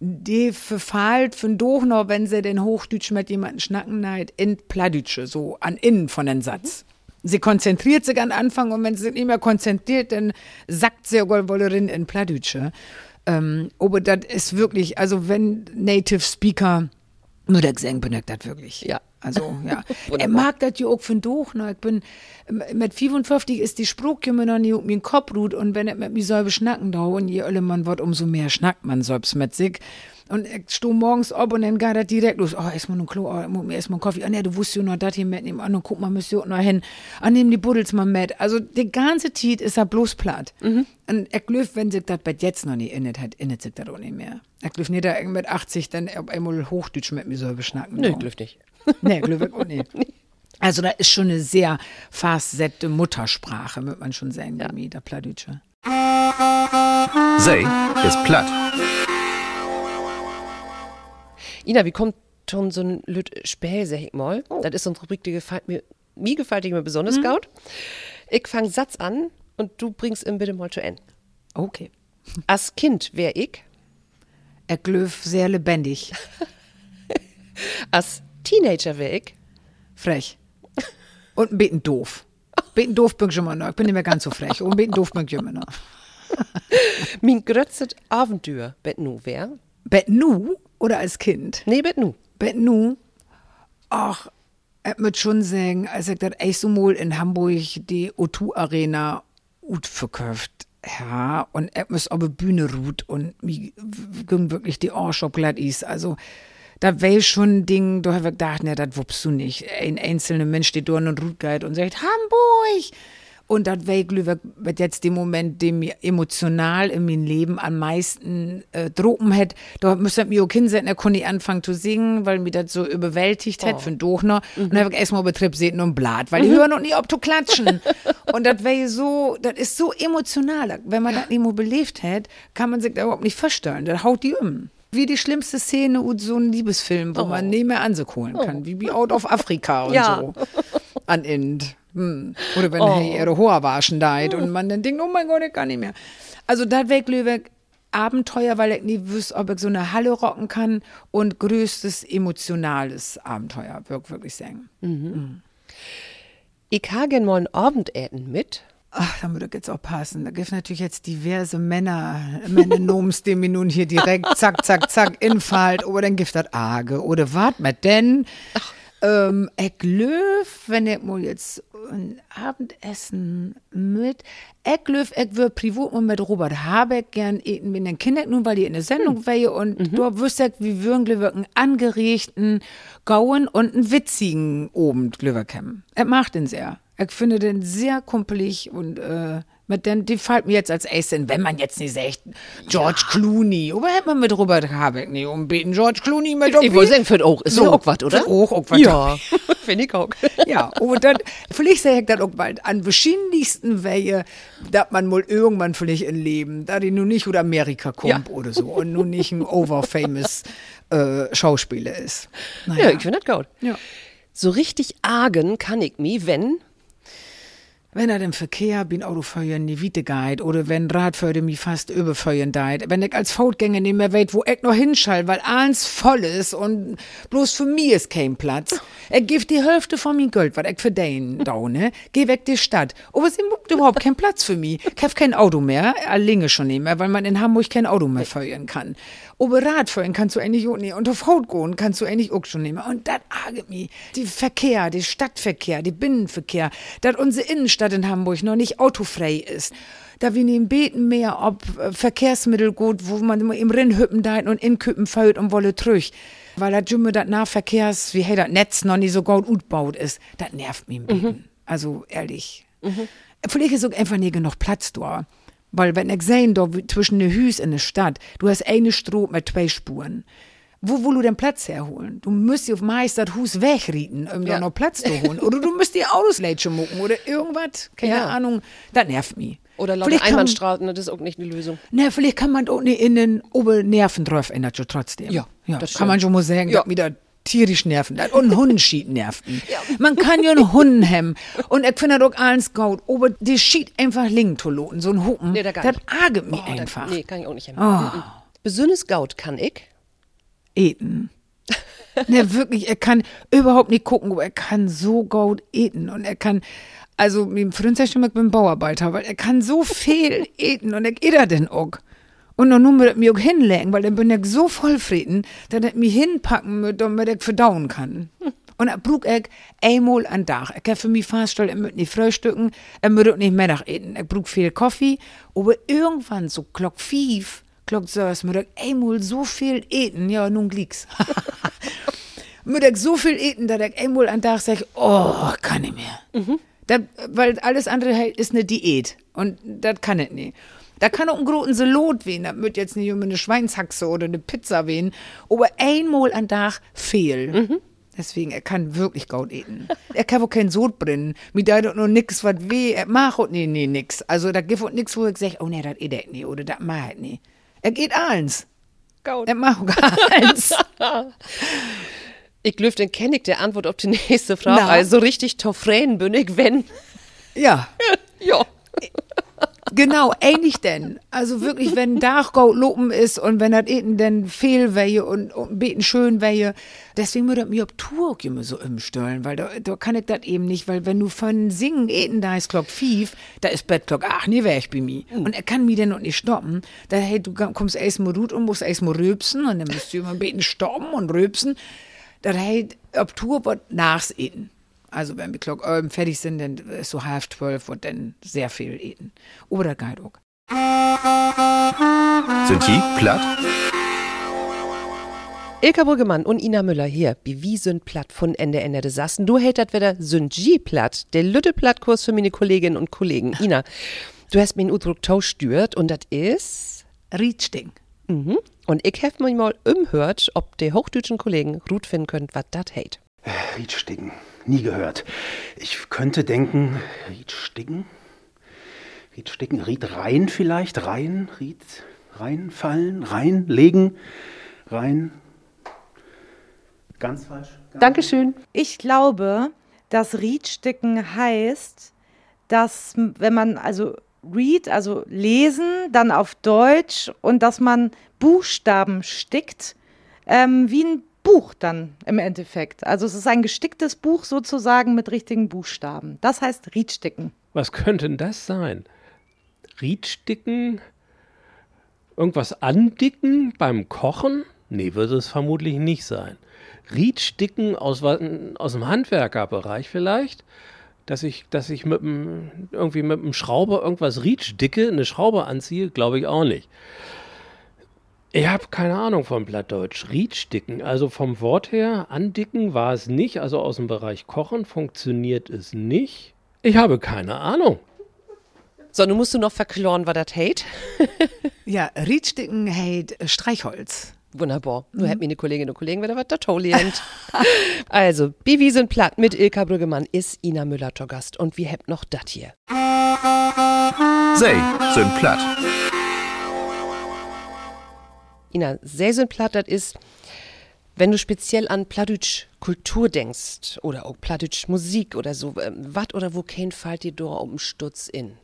die verfahlt von doch noch, wenn sie den Hochdeutsch mit jemandem schnacken neid, in Plattdeutsche, so an innen von den Satz. Sie konzentriert sich an Anfang und wenn sie sich nicht mehr konzentriert, dann sackt sie wohl wollerin in Plattdeutsche. Ähm, aber das ist wirklich, also wenn Native Speaker, nur der Gesang benötigt das wirklich. Ja. Also, ja. [LAUGHS] er mag das ja auch von doch noch. Ich bin, mit 55 ist die Spruch immer noch nie um den Kopf ruht und wenn er mit mir selber schnacken da und je öller man wird, umso mehr schnackt man selbst mit sich. Und ich stehe morgens ab und dann geht das direkt los. Oh, erstmal ein Klo, oh, ich muss mir erstmal einen Kaffee. Ah, nee, du wusstest ja noch das hier mitnehmen. Ah, dann guck mal, müsst ihr auch noch hin. Ah, nehmen die Buddels mal mit. Also, die ganze Zeit ist er bloß platt. Und ich glaube, wenn sich das bei jetzt noch nicht innet hat, innet sich das auch nicht mehr. Ich glaube nicht, dass ich mit 80 dann auf einmal Hochdeutsch mit mir selber schnacken. Nö, da. glüft nicht. Nee, Glühwein auch nicht. [LAUGHS] Also da ist schon eine sehr facette Muttersprache, würde man schon sagen, mir, der Plattdeutsche. Say ist platt. Ina, wie kommt schon so ein Lüt Späh, sag ich mal? Das ist eine Rubrik, die gefällt mir, mir gefällt die mir besonders gut. Ich fange Satz an und du bringst ihn bitte mal zu Ende. Okay. [LAUGHS] Als Kind wär ich, Er glöf sehr lebendig, [LAUGHS] als Teenager wär ich, frech. Und ein bisschen doof. Beten doof bin ich immer noch. Ich bin nicht mehr ganz so frech. Und beten doof bin ich immer noch. [LAUGHS] mein grötzet Abenteuer, bet nu wär? Bet nu oder als Kind? Nee, bet nu. Bet nu, ach, ich muss schon sagen, als ich das echt so mal in Hamburg die O2 Arena gut verkauft ja, und ich muss auf die Bühne ruht und mir ging wirklich die Arsch glatt ist. Also, da war schon ein Ding, da habe ich gedacht, ne, das wuppst du nicht. Ein einzelner Mensch steht dort und ruht geht und sagt, Hamburg! Und das war, glaube ich, jetzt der Moment, der mir emotional in meinem Leben am meisten äh, droppen hat. Da müsste ich mich auch hinsetzen, da konnte ich anfangen zu singen, weil mir das so überwältigt hat, von Dochner. Und dann habe ich erstmal Betrieb sehen und Blatt, weil die hören noch nie, ob du klatschen. [LAUGHS] und das wäre so, das ist so emotional. Wenn man das nicht mal belebt hat, kann man sich da überhaupt nicht vorstellen. Das haut die um. Wie die schlimmste Szene und so ein Liebesfilm, wo man nicht mehr anholen kann. Wie, wie Out of Africa und Ja. so. An End. Hm. Oder wenn oh. ihre Haare waschen deit und man dann denkt, oh mein Gott, ich kann nicht mehr. Also das wäre Glöweg Abenteuer, weil ich nie wüsste, ob ich so eine Halle rocken kann und größtes emotionales Abenteuer, würd wirklich sagen. Ich hagen mal ein Abendessen mit. Ach, da ich jetzt auch passen. Da gibt natürlich jetzt diverse Männer, Männernoms, die mir nun hier direkt zack, zack, zack infallt. Oder dann gibt das Arge. Oder wart mit denn? Ähm, ich löf, wenn ich mal jetzt ein Abendessen mit, ich löf, ich würde privat mal mit Robert Habeck gern eten mit den Kindern, nun weil die in der Sendung hm. wäre und mhm. da wüsste ich, wie würden einen angeregten Gauen und einen witzigen oben Glöwerkämmen. Er macht den sehr. Ich finde den sehr kumpelig und äh, mit den, die fällt mir jetzt als erstes wenn man jetzt nicht sagt, George ja. Clooney. Aber hätte man mit Robert Habeck nicht umbeten. George Clooney mit Ich wollte sagen, für auch, ist so, auch was, oder? Für auch, auch was. Ja, [LAUGHS] finde ich auch. ja, und dann, vielleicht sage ich dann auch bald, an verschiedensten Wege, dass man wohl irgendwann vielleicht in Leben, da die nun nicht oder Amerika kommt ja. oder so und nun nicht ein overfamous [LAUGHS] äh, Schauspieler ist. Naja. Ja, ich finde das gut. Ja. So richtig argen kann ich mich, wenn wenn er im Verkehr bin Autofeuern nie Wiete geht oder wenn Radfeuer mich fast überfeuern deit, wenn ich als Fautgänger nicht mehr weiß, wo ich noch hinschall, weil alles voll ist und bloß für mich ist kein Platz. Er gibt die Hälfte von mir Geld, was ich für den [LAUGHS] daune, geh weg die Stadt. Aber es ist überhaupt kein Platz für mich. Ich hab kein Auto mehr, alleine schon nicht mehr, weil man in Hamburg kein Auto mehr feuern kann. Aber Radfahren kannst du eigentlich auch nicht. Und auf Haut gehen kannst du eigentlich auch schon mehr. Und das arget mich. Die Verkehr, der Stadtverkehr, der Binnenverkehr, dass unsere Innenstadt in Hamburg noch nicht autofrei ist da wir nehmen beten mehr, ob äh, Verkehrsmittel gut, wo man im Rinnhüppen deit und in Küppen fällt und wolle trüch. Weil da Jümme das Nahverkehrs, wie hey, das Netz noch nicht so gut utbaut ist, das nervt mich ein bisschen. Mhm. Also ehrlich. Mhm. Vielleicht ist auch einfach nicht genug Platz da. Weil wenn ich sehe, da zwischen den Hüs in der Stadt, du hast eine Stroh mit zwei Spuren. Wo willst du den Platz herholen? Du musst auf meist das Hus wegrieten, um ja. da noch Platz zu holen. oder du musst die Autos lätschen mucken oder irgendwas. Keine ja. Ahnung. Das nervt mich. Oder lauter Einbahnstraßen, das ist auch nicht eine Lösung. Ne, vielleicht kann man auch nicht in den Obernerven drauf ändern, trotzdem. Ja, ja das kann man schon mal sagen, ja. dass wieder tierisch nerven. Und ein Hundenschied nerven. [LAUGHS] Man kann ja einen Hunden hemmen. Und ich finde das auch alles gut. Aber die schied einfach link zu loten. So ein Hupen. Nee, das arget mich oh, einfach. Das, nee, kann ich auch nicht hemmen. Oh. Besonders Gaut kann ich. Eten. [LAUGHS] ne, wirklich, er kann überhaupt nicht gucken, aber er kann so gut eten. Und er kann, also, mit dem Freund ich bin Bauarbeiter, weil er kann so viel [LAUGHS] eten und er geht er denn auch. Und dann nur mit mir auch hinlegen, weil dann bin ich so vollfrieden, dass ich mich hinpacken muss, damit ich verdauen kann. Und er braucht ich einmal an Tag. Ich kann für mich feststellen, er möchte nicht frühstücken, er möchte auch nicht Mittag eten. Ich brauche viel Kaffee, aber irgendwann so Glock 5, Glock 6, muss ich einmal so viel eten, ja, nun liegt's. [LAUGHS] muss ich so viel eten, dass ich einmal an Tag sage, oh, kann ich mehr. Mhm. Das, weil alles andere ist eine Diät. Und das kann ich nicht. Da kann auch ein großen Salat wehen. Das wird jetzt nicht immer eine Schweinshaxe oder eine Pizza wehen. Aber einmal am Tag fehlt. Mhm. Deswegen, er kann wirklich gut eten. er kann auch kein Sod brennen. Mit da noch nix, was weh. Er macht auch nee, nee, nix. Also, da gibt auch nix, wo ich sage, oh nee, das ist er nicht. Oder das macht er nicht. Er geht alles. Gut. Er macht auch alles. [LAUGHS] ich glaube, den kenne ich der Antwort auf die nächste Frage. Na. Also richtig toffränen bin ich, wenn. Ja. [LAUGHS] ja. Genau, ähnlich denn. Also wirklich, wenn Dachgau lopen ist und wenn das Eten denn fehl wäre und, und beten schön wäre, deswegen würde mir auf Tour immer so umstellen, weil da, da kann ich das eben nicht, weil wenn du von Singen Eten da ist Glock fief, da ist Bettklock, ach nee, wär ich bei mir. Mhm. Und er kann mich denn noch nicht stoppen. Da hey, du kommst erst mal gut und musst erst mal rülpsen und dann musst du immer beten stoppen und rülpsen. Da hey, auf Tour wird nachs Eten. Also wenn wir Glock ähm, fertig sind, dann ist so halb zwölf und dann sehr viel eten. Oder auch. Sind die platt? Ilka Brüggemann und Ina Müller hier, wie sind platt von Ende Ende des Sassen. Du hältst wieder sind G platt, der Lütte Plattkurs für meine Kolleginnen und Kollegen. Ina, du hast mir einen Udruck stört und das ist Rietsting. Mhm. Und ich habe mir mal umhört, ob die hochdeutschen Kollegen gut finden können, was das hält. Rietsting nie gehört. Ich könnte denken, Ried Sticken? Ried Sticken, Ried rein vielleicht? Rein, Ried reinfallen, reinlegen, rein. Ganz falsch. Ganz Dankeschön. Ich glaube, dass Riedsticken heißt, dass wenn man also read, also lesen, dann auf Deutsch und dass man Buchstaben stickt, ähm, wie ein Buch dann im Endeffekt. Also es ist ein gesticktes Buch sozusagen mit richtigen Buchstaben. Das heißt Riedsticken. Was könnte denn das sein? Riedsticken? Irgendwas andicken beim Kochen? Nee, wird es vermutlich nicht sein. Riedsticken aus, aus dem Handwerkerbereich vielleicht, dass ich, dass ich mit dem, irgendwie mit dem Schrauber irgendwas Riedsticke, eine Schraube anziehe, glaube ich auch nicht. Ich habe keine Ahnung vom Plattdeutsch. Riedsticken, also vom Wort her, andicken war es nicht, also aus dem Bereich Kochen funktioniert es nicht. Ich habe keine Ahnung. So, nun musst du noch verkloren, was das hate. [LAUGHS] Ja, Riedsticken heißt Streichholz. Wunderbar. Nur hätten meine Kolleginnen und Kollegen wieder was da toll gelernt. [LAUGHS] also, Bibi sind platt mit Ilka Brüggemann ist Ina Müller zu Gast. Und wir habt noch das hier. Sei sind platt. Ina, sehr platt, das ist, wenn du speziell an Plattdeutsch Kultur denkst oder auch Plattdeutsch Musik oder so, was oder wo kein fällt dir da um Stutz in?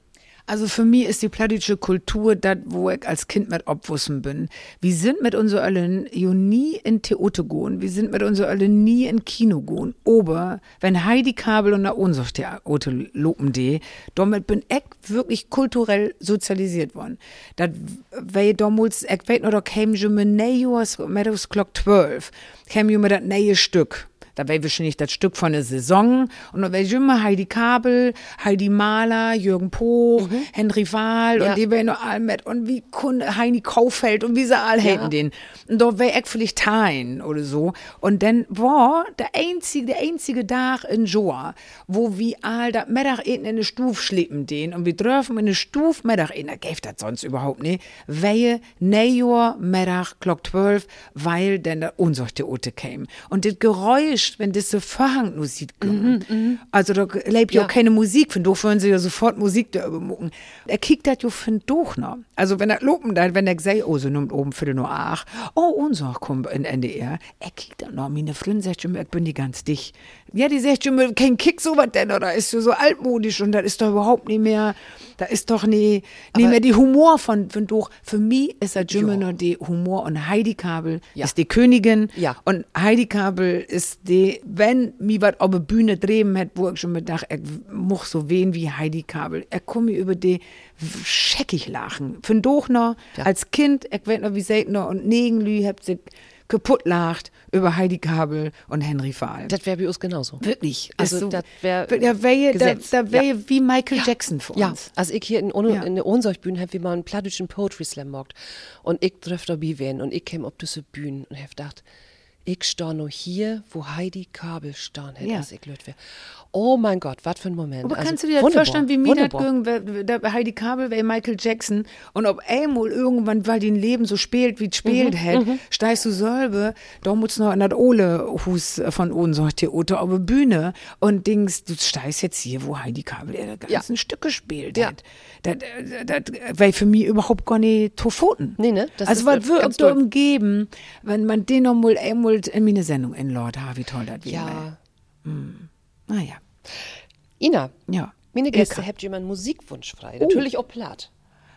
Also für mich ist die plattdeutsche Kultur das, wo ich als Kind mit obwussen bin. Wir sind mit uns allen jo nie in Theater gehen, wir sind mit uns allen nie in Kino gehen. Aber wenn Heidi Kabel und der unser Theater lopen die, damit bin ich wirklich kulturell sozialisiert worden. Das weil damals, ich weiß noch, da käme schon mit Neues, Meadows Clock 12, käme jo mit das neue Stück. Da wäre wahrscheinlich das Stück von der Saison. Und da wäre immer Heidi Kabel, Heidi Mahler, Jürgen Poch, Henry Wahl Mhm. Ja. und die wären noch all mit. Und wie Kunde Heini Kaufeld und wie sie all hätten den. Und da wäre ich vielleicht tein oder so. Und dann war der einzige, der einzige Tag in Joa, wo wir all da Mittag in eine Stuf schleppen den. Und wir dürfen in eine Stuf Mittag in, da gäbe das sonst überhaupt nicht. Wehe, Neujahr, Mittag, Glock 12, weil dann der unser Theater käme. Und das Geräusch, wenn das so Verhangmusik kommt, also da lebt ja Ja. auch keine Musik, von doch würden sie ja sofort Musik da übermucken. Er kickt das ja von doch noch. Also wenn er loben da, wenn er sagt, oh, so nimmt oben für nur ach, oh, unser kommt in NDR, er kickt dann noch, meine Freundin sagt schon, ich bin die ganz dicht. Ja, die sagt schon, kein Kick sowas denn, oder ist so, so altmodisch und das ist doch überhaupt nicht mehr, da ist doch nie, nicht mehr die Humor von, von doch. Für mich ist das immer noch die Humor und Heidi Kabel Ja. ist die Königin Ja. und Heidi Kabel ist die, wenn mir was auf der Bühne drehen hat, wo ich schon mir dachte, ich muss so wehen wie Heidi Kabel. Er komme über die scheckig lachen. Von doch noch, Ja. als Kind, ich weiß noch, wie selten noch, und Negenlü habt sich kaputt lacht über Heidi Kabel und Henry Fahl. Das wäre bei uns genauso. Wirklich. Also, so, das wär da wäre da, da wär Ja. wie Michael Jackson für Ja, uns. also ich hier in, ohne, Ja. in der Ohnsorgbühne habe wir mal einen plattdeutschen Poetry Slam gemacht. Und ich treffe dabei wen und ich käme auf diese Bühne und habe gedacht, ich stehe nur hier, wo Heidi Kabel stehen hätte, Ja. als ich wäre. Oh mein Gott, was für ein Moment. Aber also, kannst du dir das vorstellen, wie mir das Heidi Kabel, wer Michael Jackson und ob einmal irgendwann, weil die ein Leben so spielt, wie es spielt Mhm, hat, steigst du selber, da musst du noch an das Ole Hus von Ohnsorg Theater auf der Bühne und denkst, du steigst jetzt hier, wo Heidi Kabel ihr das Ja. ganze Stück gespielt Ja. hat. Das, das, das wäre für mich überhaupt gar nicht Tofoten. Nee, ne? Das also was doll. umgeben, wenn man den noch mal einmal in meine Sendung in Lord ha, wie toll das wäre. Ja. Naja, Ina, ja. meine Gäste, Ilka. habt einen Musikwunsch frei? Oh. Natürlich auch platt.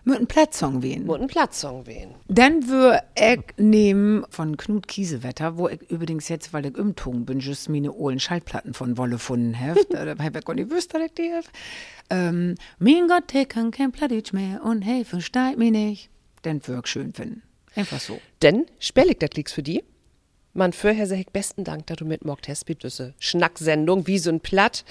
Mit einem Platzsong wehen. Und einen Platzsong wählen. Dann würde ich nehmen von Knut Kiesewetter, wo ich übrigens jetzt, weil ich umtogen bin, just meine ollen Schallplatten von Wolle gefunden habe. [LAUGHS] da habe ich gar nicht gewusst, dass ich die habe. Ähm, mein Gott, ich kann kein Plattdeutsch mehr und hey, versteht mich nicht. Den würde ich schön finden. Einfach so. Denn spellig das liegt's für die. Man vorher sag ich besten Dank, dass du mitmockt hast mit diese Schnacksendung wie so ein Platt.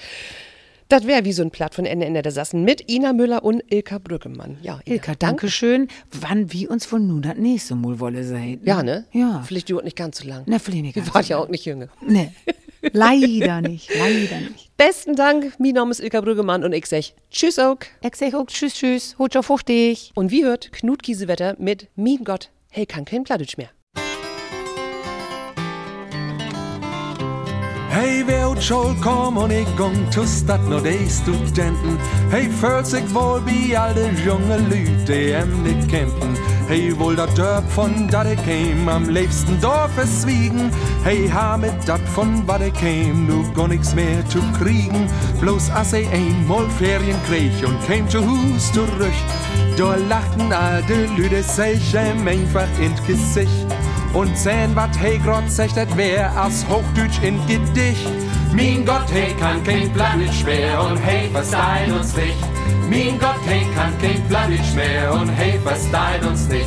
Das wäre wie so ein Platt von Ende Ende der Sassen mit Ina Müller und Ilka Brückemann. Ja, Ina, Ilka, danke schön. Wann wir uns wohl nun das nächste Mal wolle sein? Ja, ne? Ja. Vielleicht dauert nicht ganz so lang. Na, vielleicht nicht Wir ganz waren so ja lang. auch nicht jünger. Nee. [LAUGHS] Leider nicht. Leider nicht. Besten Dank, mein Name ist Ilka Brüggemann und ich sag Tschüss auch. Ich sag auch Tschüss, Tschüss. Hut auf dich. Und wie hört Knut Kiesewetter mit Mein Gott, hey, kann kein Plattdeutsch mehr. Hej, vi åt skjold kom hon igång till stad när de studenten. Hej, väl bi alle junge Lüte ämnet kämpen Hej, wohl dat Dörp von da de käm am liebsten Dorf verschwiegen Hej, ha mit dat von wa de käm nu gar nix mehr zu kriegen. Bloß as ei einmal Ferien krieg und käm zu Hus zurück Da lachten alte Lüde sich ihm einfach ins Gesicht und sehen, wat hey sagt, das wär as Hochdeutsch in Gedicht. Mein Gott, hey, kann kein Planet schwer und hey, versteht uns nicht. Mein Gott, hey, kann kein Planet schwer und hey, versteht uns nicht.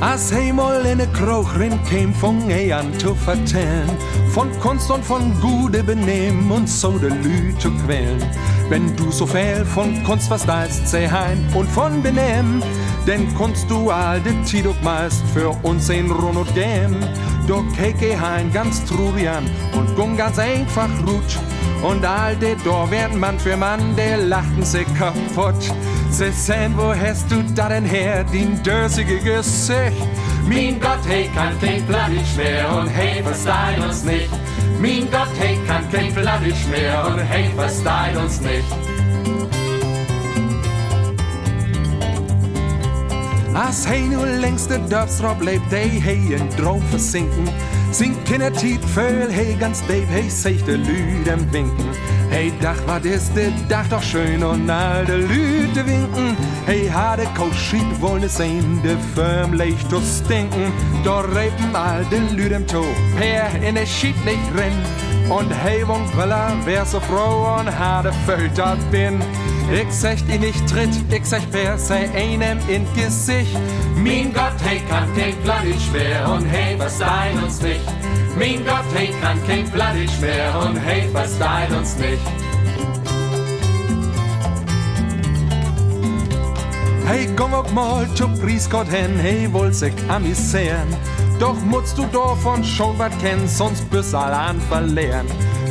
Als Himmel in de Kroog rin käm, fong ei an zu vertellen. Von Kunst und von gute Benehmen und so de Lü zu quälen. Wenn du so viel von Kunst verstehst, seh hein und von Benehmen, denn Kunst du all de Tiduk meist für uns in Run und Gem. Do keke hein ganz trurian und gung ganz einfach rutsch. Und all de do werden Mann für Mann, der lachten sich kaputt. Sie sehen, wo hast du da denn her, din dösige Gesicht? Mein Gott, hey, kann kein Plattisch mehr und hey, versteht uns nicht. Mein Gott, hey, kann kein Plattisch mehr und hey, versteht uns nicht. Als hij nu längs de dörfstrop lebt, hij hij in Droom versinken. Sin Kindertiet föl, hij ganz Dave, hij sich de Lüden winken. Hey, Dach, wat is dit Dach doch schön und all de Lüde winken. Hey, hade Koschit wollen sehen, de Firm leicht zu stinken. Da reipen all de Lüden to, per in de Schied nicht renn. Und hey, wonk Willa, wär so froh und hade dat bin. Ich sag die nicht tritt, ich sag per sei einem in Gesicht. Mein Gott, hey, kann kein Plattisch mehr und hey, was dein uns nicht. Mein Gott, hey, kann kein Plattisch mehr und was dein uns nicht. Hey, komm auch mal zu Priesgott hin, hey, wohl sich amüsieren. Doch musst du davon schon was kennen, sonst bist all an verlieren.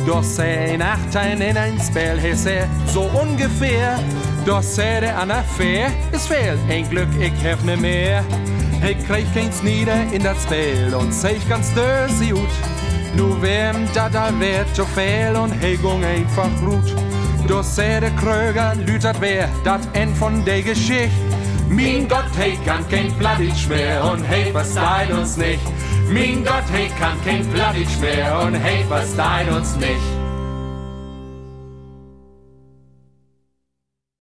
Doch sei Nachteil in ein Spell, hey, sei so ungefähr. Doch sei der an Affäre, ist fehl, ein Glück, ich hef ne mehr. Hey, krieg keins nieder in das Spiel und ich ganz dösi gut. Nu wem dat all wird zu fehl und hey, gung einfach gut. Doch sei der Kröger, lütert wer, dat End von der Geschichte. Mein Gott, hey, kann kein Plattitsch mehr und hey, was dein uns nicht. Mein Gott, hey, kann kein Plattitsch mehr und hey, was dein uns nicht.